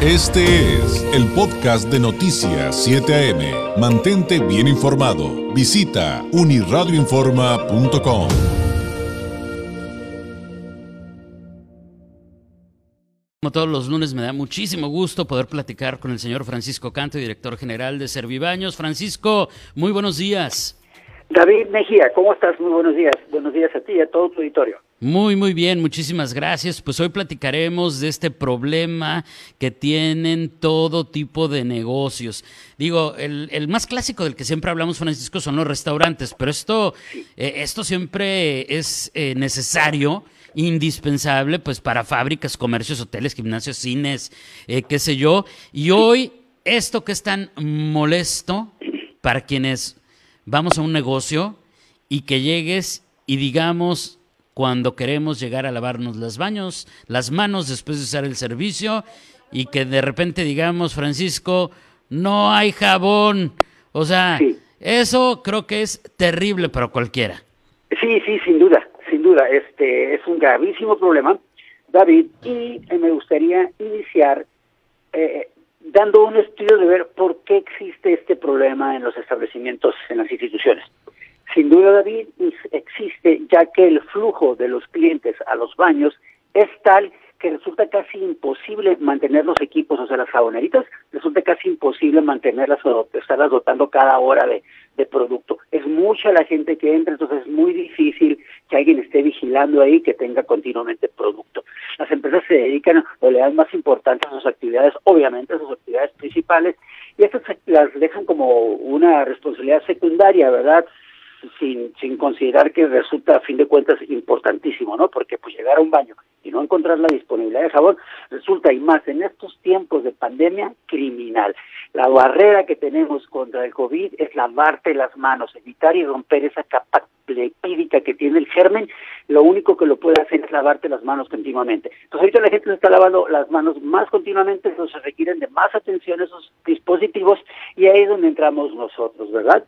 Este es el podcast de Noticias 7 AM. Mantente bien informado. Visita uniradioinforma.com. Como todos los lunes me da muchísimo gusto poder platicar con el señor Francisco Canto, director general de Servibaños. Francisco, muy buenos días. David Mejía, ¿cómo estás? Muy buenos días. Buenos días a ti y a todo tu auditorio. Muy, muy bien, muchísimas gracias. Pues hoy platicaremos de este problema que tienen todo tipo de negocios. Digo, el, más clásico del que siempre hablamos, Francisco, son los restaurantes, pero esto, eh, esto siempre es eh, necesario indispensable pues para fábricas, comercios, hoteles, gimnasios, cines, eh, qué sé yo. Y hoy esto que es tan molesto para quienes vamos a un negocio y que llegues y digamos cuando queremos llegar a lavarnos las baños, las manos después de usar el servicio y que de repente digamos, Francisco, no hay jabón. O sea, eso creo que es terrible para cualquiera. Sí, sí, sin duda, sin duda. Este es un gravísimo problema, David, y eh, me gustaría iniciar eh, dando un estudio de ver por qué existe este problema en los establecimientos, en las instituciones. Sin duda, David, existe ya que el flujo de los clientes a los baños es tal que resulta casi imposible mantener los equipos, o sea, las jaboneritas, resulta casi imposible mantenerlas o estarlas dotando cada hora de, de producto. Es mucha la gente que entra, entonces es muy difícil que alguien esté vigilando ahí que tenga continuamente producto. Las empresas se dedican o le dan más importancia a sus actividades, obviamente a sus actividades principales, y estas las dejan como una responsabilidad secundaria, ¿verdad? sin, sin considerar que resulta a fin de cuentas importantísimo, ¿no? Porque pues llegar a un baño y no encontrar la disponibilidad de jabón resulta y más en estos tiempos de pandemia criminal. La barrera que tenemos contra el COVID es lavarte las manos, evitar y romper esa capa lepídica que tiene el germen, lo único que lo puede hacer es lavarte las manos continuamente. Entonces ahorita la gente se está lavando las manos más continuamente, entonces requieren de más atención esos dispositivos y ahí es donde entramos nosotros, ¿verdad?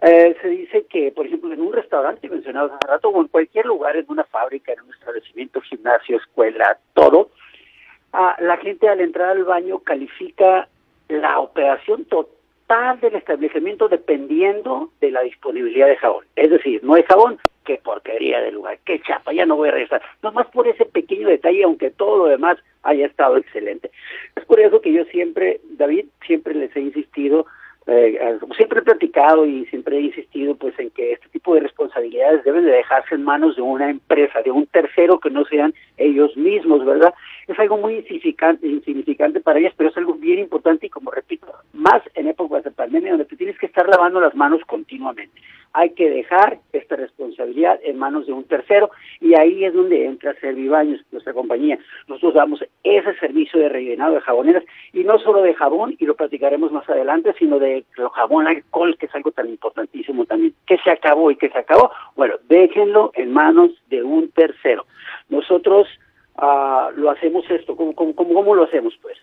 Eh, se dice que, por ejemplo, en un restaurante mencionado hace rato, o en cualquier lugar, en una fábrica, en un establecimiento, gimnasio, escuela, todo, la gente al entrar al baño califica la operación total del establecimiento dependiendo de la disponibilidad de jabón. Es decir, no hay jabón, qué porquería de lugar, qué chapa, ya no voy a regresar. Nomás por ese pequeño detalle, aunque todo lo demás haya estado excelente. Es por eso que yo siempre, David, siempre les he insistido eh, siempre he platicado y siempre he insistido pues en que este tipo de responsabilidades deben de dejarse en manos de una empresa, de un tercero que no sean ellos mismos, ¿verdad? Es algo muy insignificante, insignificante para ellas, pero es algo bien importante y como repito, más en épocas de pandemia donde te tienes que estar lavando las manos continuamente. Hay que dejar esta responsabilidad en manos de un tercero y ahí es donde entra Servibaños, nuestra compañía. Nosotros damos ese servicio de rellenado de jaboneras y no solo de jabón, y lo platicaremos más adelante, sino de jabón alcohol, que es algo tan importantísimo también. que se acabó y que se acabó? Bueno, déjenlo en manos de un tercero. Nosotros uh, lo hacemos esto, ¿cómo, cómo, cómo lo hacemos? Pues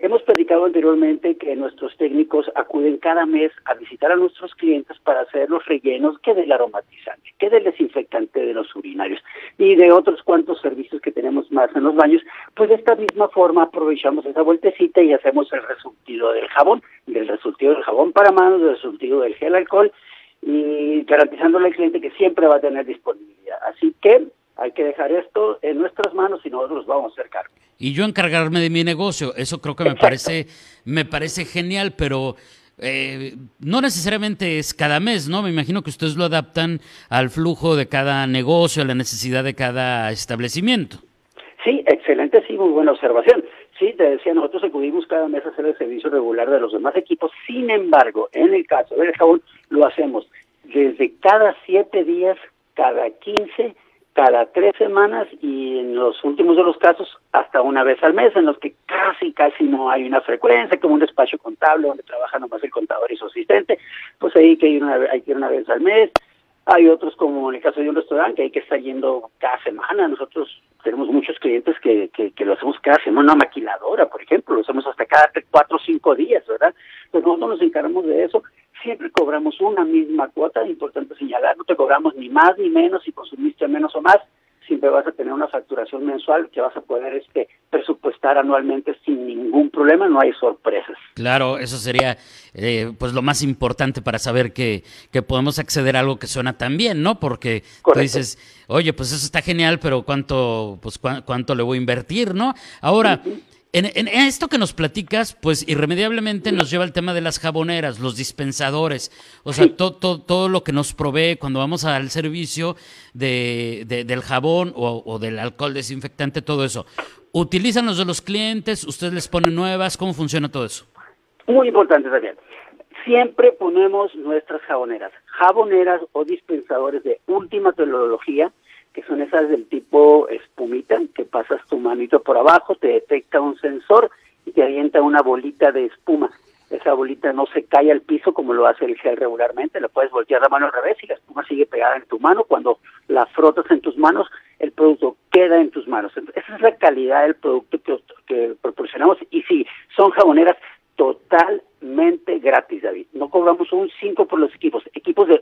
Hemos platicado anteriormente que nuestros técnicos acuden cada mes a visitar a nuestros clientes para hacer los rellenos que del aromatizante, que del desinfectante de los urinarios y de otros cuantos servicios que tenemos más en los baños. Pues de esta misma forma aprovechamos esa vueltecita y hacemos el resultido del jabón, del resultido del jabón para manos, del resultido del gel alcohol y garantizándole al cliente que siempre va a tener disponibilidad. Así que hay que dejar esto en nuestras manos y nosotros vamos a hacer cargo. Y yo encargarme de mi negocio, eso creo que me parece, me parece genial, pero eh, no necesariamente es cada mes, ¿no? Me imagino que ustedes lo adaptan al flujo de cada negocio, a la necesidad de cada establecimiento. Sí, excelente, sí, muy buena observación. Sí, te decía, nosotros acudimos cada mes a hacer el servicio regular de los demás equipos. Sin embargo, en el caso del jabón, lo hacemos desde cada siete días, cada quince cada tres semanas y en los últimos de los casos hasta una vez al mes, en los que casi, casi no hay una frecuencia, como un despacho contable donde trabaja nomás el contador y su asistente, pues ahí que ir una, hay que ir una vez al mes. Hay otros, como en el caso de un restaurante, que hay que estar yendo cada semana. Nosotros tenemos muchos clientes que, que, que lo hacemos cada semana, una maquiladora, por ejemplo, lo hacemos hasta cada cuatro o cinco días, ¿verdad? Pues nosotros nos encargamos de eso una misma cuota, importante señalar, no te cobramos ni más ni menos si consumiste menos o más, siempre vas a tener una facturación mensual que vas a poder este presupuestar anualmente sin ningún problema, no hay sorpresas. Claro, eso sería eh, pues lo más importante para saber que, que, podemos acceder a algo que suena tan bien, ¿no? Porque tú dices, oye, pues eso está genial, pero ¿cuánto, pues, cuánto le voy a invertir, ¿no? Ahora... En, esto que nos platicas, pues irremediablemente nos lleva al tema de las jaboneras, los dispensadores, o sea, todo lo que nos provee cuando vamos al servicio de, del jabón o, del alcohol desinfectante, todo eso. ¿Utilizan los de los clientes? ¿Ustedes les ponen nuevas? ¿Cómo funciona todo eso? Muy importante también. Siempre ponemos nuestras jaboneras, jaboneras o dispensadores de última tecnología que son esas del tipo espumita, que pasas tu manito por abajo, te detecta un sensor y te avienta una bolita de espuma. Esa bolita no se cae al piso como lo hace el gel regularmente, la puedes voltear la mano al revés y la espuma sigue pegada en tu mano. Cuando la frotas en tus manos, el producto queda en tus manos. esa es la calidad del producto que, que proporcionamos. Y sí, son jaboneras totalmente gratis, David. No cobramos un 5 por los equipos, equipos de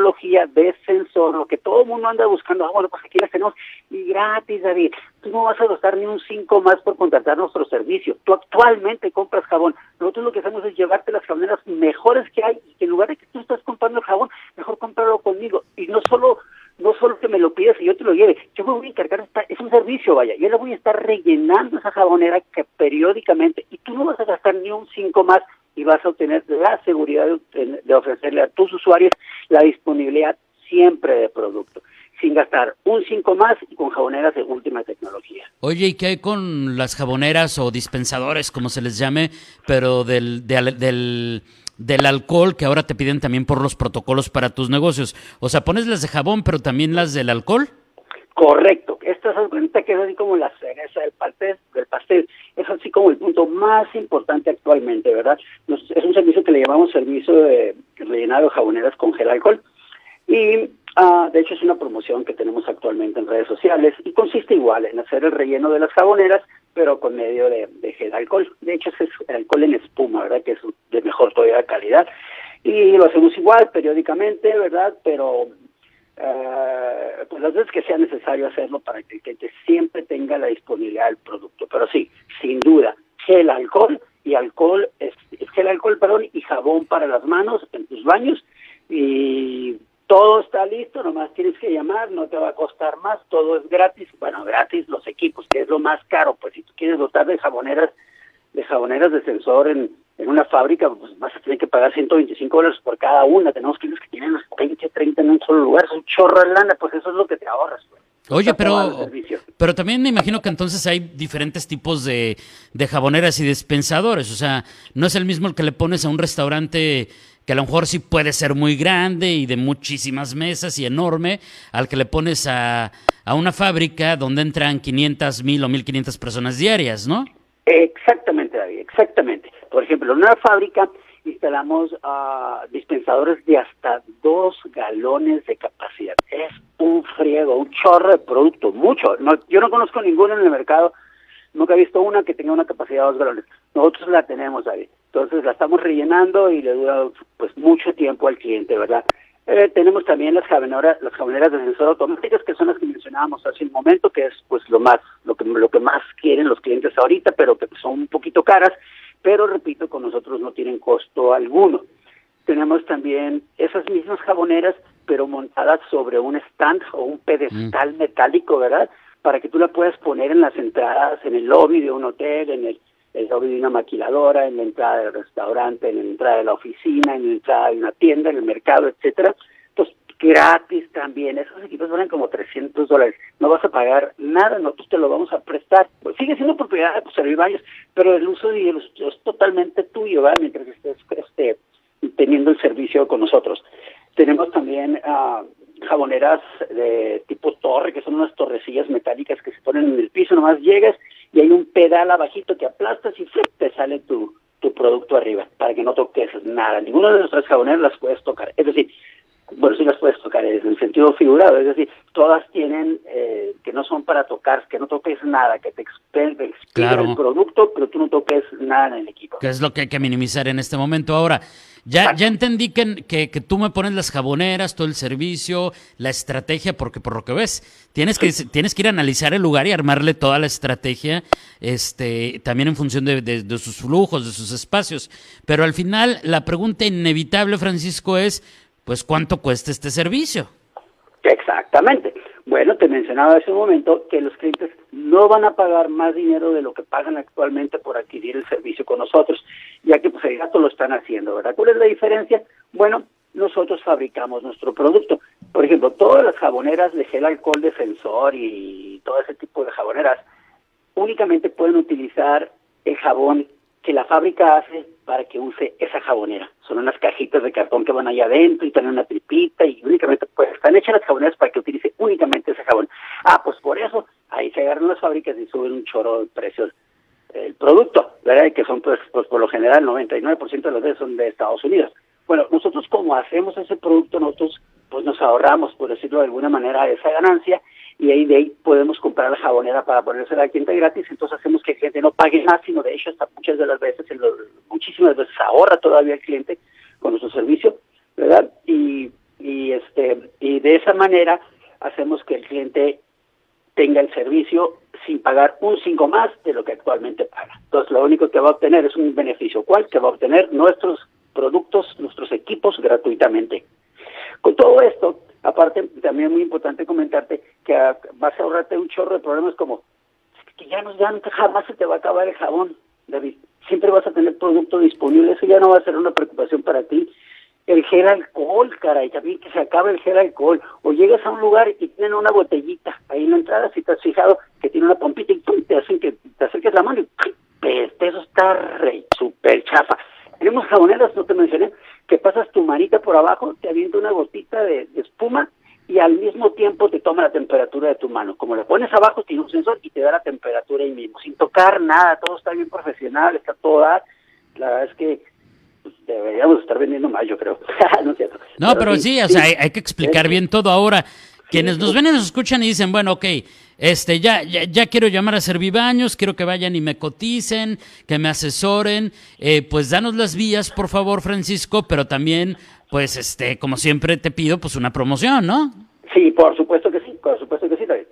tecnología de sensor, lo que todo mundo anda buscando. Ah, bueno, pues aquí las tenemos y gratis, David. Tú no vas a gastar ni un 5 más por contratar nuestro servicio. Tú actualmente compras jabón. Nosotros lo que hacemos es llevarte las jaboneras mejores que hay y que en lugar de que tú estás comprando el jabón, mejor cómpralo conmigo. Y no solo no solo que me lo pidas y yo te lo lleve, yo me voy a encargar, es un servicio, vaya, yo le voy a estar rellenando esa jabonera que periódicamente, y tú no vas a gastar ni un cinco más y vas a obtener la seguridad de, ofrecerle a tus usuarios la disponibilidad siempre de producto sin gastar un cinco más y con jaboneras de última tecnología. Oye, ¿y qué hay con las jaboneras o dispensadores, como se les llame, pero del, del del alcohol que ahora te piden también por los protocolos para tus negocios. O sea, pones las de jabón, pero también las del alcohol. Correcto. Esto es cuenta que es así como la cereza del del pastel. Es así como el punto más importante actualmente, ¿verdad? es un servicio que le llamamos servicio de rellenado de jaboneras con gel alcohol. Y Ah, de hecho, es una promoción que tenemos actualmente en redes sociales y consiste igual en hacer el relleno de las jaboneras, pero con medio de, gel alcohol. De hecho, es alcohol en espuma, ¿verdad? Que es de mejor todavía calidad. Y lo hacemos igual, periódicamente, ¿verdad? Pero eh, pues las veces que sea necesario hacerlo para que el cliente siempre tenga la disponibilidad del producto. Pero sí, sin duda, gel alcohol y alcohol, es, gel alcohol, perdón, y jabón para las manos en tus baños y todo está listo, nomás tienes que llamar, no te va a costar más, todo es gratis, bueno, gratis los equipos, que es lo más caro, pues si tú quieres dotar de jaboneras, de jaboneras de sensor en, en una fábrica, pues vas a tener que pagar 125 dólares por cada una, tenemos clientes que tienen los 20, 30 en un solo lugar, es un chorro de lana, pues eso es lo que te ahorras, pues. Oye, pero, pero también me imagino que entonces hay diferentes tipos de, de jaboneras y dispensadores. O sea, no es el mismo el que le pones a un restaurante que a lo mejor sí puede ser muy grande y de muchísimas mesas y enorme, al que le pones a, a una fábrica donde entran 500, 1000 o 1500 personas diarias, ¿no? Exactamente, David, exactamente. Por ejemplo, en una fábrica instalamos uh, dispensadores de hasta dos galones de capacidad. Es un friego, un chorro de producto, mucho. No, yo no conozco ninguno en el mercado, nunca he visto una que tenga una capacidad de dos galones. Nosotros la tenemos, David. Entonces la estamos rellenando y le dura pues mucho tiempo al cliente, ¿verdad? Eh, tenemos también las jaboneras, las jaboneras de sensor automáticas que son las que mencionábamos hace un momento, que es pues lo más, lo que lo que más quieren los clientes ahorita, pero que son un poquito caras, pero repito, con nosotros no tienen costo alguno. Tenemos también esas mismas jaboneras, pero montadas sobre un stand o un pedestal mm. metálico, ¿verdad? Para que tú la puedas poner en las entradas, en el lobby de un hotel, en el el lobby de una maquiladora, en la entrada del restaurante, en la entrada de la oficina, en la entrada de una tienda, en el mercado, etcétera. Entonces, gratis también. Esos equipos valen como 300 dólares. No vas a pagar nada, nosotros te lo vamos a prestar. Pues sigue siendo propiedad de pues, baños, pero el uso y el uso es totalmente tuyo, ¿verdad? Mientras estés este, teniendo el servicio con nosotros. Tenemos también uh, jaboneras de tipo torre, que son unas torrecillas metálicas que se ponen en el piso, nomás llegas y hay un pedal abajito que aplastas y te sale tu, tu producto arriba, para que no toques nada. Ninguno de nuestras jaboneras las puedes tocar. Es decir, bueno, sí las puedes tocar en el sentido figurado, es decir, todas tienen eh, que no son para tocar, que no toques nada, que te expende el producto, pero tú no toques nada en el equipo. Que es lo que hay que minimizar en este momento. Ahora, ya, ya entendí que, que, que, tú me pones las jaboneras, todo el servicio, la estrategia, porque por lo que ves, tienes que, tienes que ir a analizar el lugar y armarle toda la estrategia, este, también en función de, de sus flujos, de sus espacios. Pero al final, la pregunta inevitable, Francisco, es, pues, ¿cuánto cuesta este servicio? Exactamente. Bueno, te mencionaba hace un momento que los clientes no van a pagar más dinero de lo que pagan actualmente por adquirir el servicio con nosotros, ya que pues el gato lo están haciendo, ¿verdad? ¿Cuál es la diferencia? Bueno, nosotros fabricamos nuestro producto. Por ejemplo, todas las jaboneras de gel alcohol defensor y todo ese tipo de jaboneras únicamente pueden utilizar el jabón que la fábrica hace para que use esa jabonera. Son unas cajitas de cartón que van allá adentro y tienen una tripita y únicamente pues están hechas las jaboneras para que utilice únicamente ese jabón. Ah, pues por eso ahí se agarran las fábricas y suben un chorro de precios el producto, ¿verdad? Que son pues, pues por lo general 99% de los de son de Estados Unidos. Bueno, nosotros como hacemos ese producto, nosotros pues nos ahorramos, por decirlo de alguna manera, esa ganancia y ahí de ahí podemos comprar la jabonera para ponerse al cliente gratis, entonces hacemos que el cliente no pague más, sino de hecho hasta muchas de las veces, muchísimas veces ahorra todavía el cliente con nuestro servicio, ¿verdad? Y, y este y de esa manera hacemos que el cliente tenga el servicio sin pagar un 5 más de lo que actualmente paga. Entonces lo único que va a obtener es un beneficio, ¿cuál? Que va a obtener nuestros productos, nuestros equipos gratuitamente. Con todo esto, Aparte, también es muy importante comentarte que vas a ahorrarte un chorro de problemas como que ya no, jamás se te va a acabar el jabón, David. Siempre vas a tener producto disponible, eso ya no va a ser una preocupación para ti. El gel alcohol, caray, también que se acabe el gel alcohol. O llegas a un lugar y tienen una botellita ahí en la entrada, si te has fijado, que tiene una pompita y te hacen que te acerques la mano y eso está re súper chafa. Tenemos jaboneras, no te mencioné, que pasas tu manita por abajo, te avienta una gotita de, espuma y al mismo tiempo te toma la temperatura de tu mano. Como le pones abajo, tiene un sensor y te da la temperatura ahí mismo, sin tocar nada, todo está bien profesional, está todo La verdad es que pues, deberíamos estar vendiendo más, yo creo. no, no pero, sí, o sea, hay, que explicar bien todo ahora. Quienes nos ven y nos escuchan y dicen, bueno, ok, este, ya, ya, ya, quiero llamar a Servibaños, quiero que vayan y me coticen, que me asesoren, eh, pues danos las vías, por favor, Francisco, pero también, pues, este, como siempre te pido, pues una promoción, ¿no? Sí, por supuesto que sí, por supuesto que sí, David.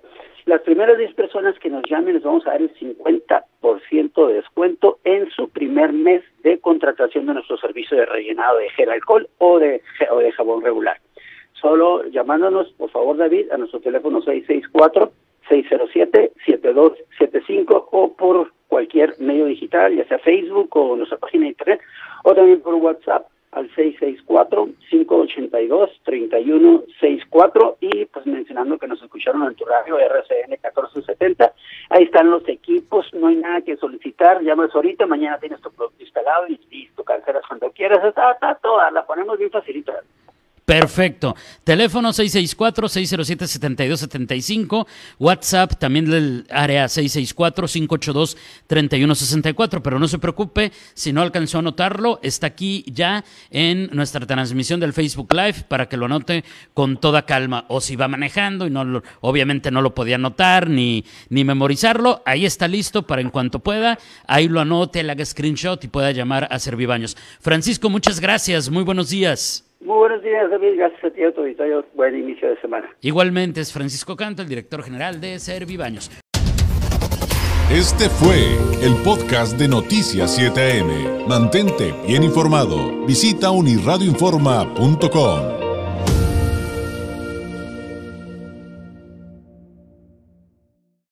Las primeras 10 personas que nos llamen les vamos a dar el 50% de descuento en su primer mes de contratación de nuestro servicio de rellenado de gel alcohol o de, o de jabón regular solo llamándonos, por favor, David, a nuestro teléfono 664-607-7275 o por cualquier medio digital, ya sea Facebook o nuestra página de internet, o también por WhatsApp al 664-582-3164 y pues mencionando que nos escucharon en tu radio RCN 1470. Ahí están los equipos, no hay nada que solicitar, llamas ahorita, mañana tienes tu producto instalado y listo, cancelas cuando quieras, está, está toda, la ponemos bien facilita. Perfecto. Teléfono 664-607-7275. WhatsApp también del área 664-582-3164. Pero no se preocupe, si no alcanzó a anotarlo, está aquí ya en nuestra transmisión del Facebook Live para que lo anote con toda calma. O si va manejando y no obviamente no lo podía anotar ni, ni memorizarlo, ahí está listo para en cuanto pueda. Ahí lo anote, le haga screenshot y pueda llamar a Servibaños. Francisco, muchas gracias. Muy buenos días. Muy buenos días, David. Gracias a ti, a tu auditorio. Buen inicio de semana. Igualmente es Francisco Canto, el director general de Servibaños. Este fue el podcast de Noticias 7am. Mantente bien informado. Visita unirradioinforma.com.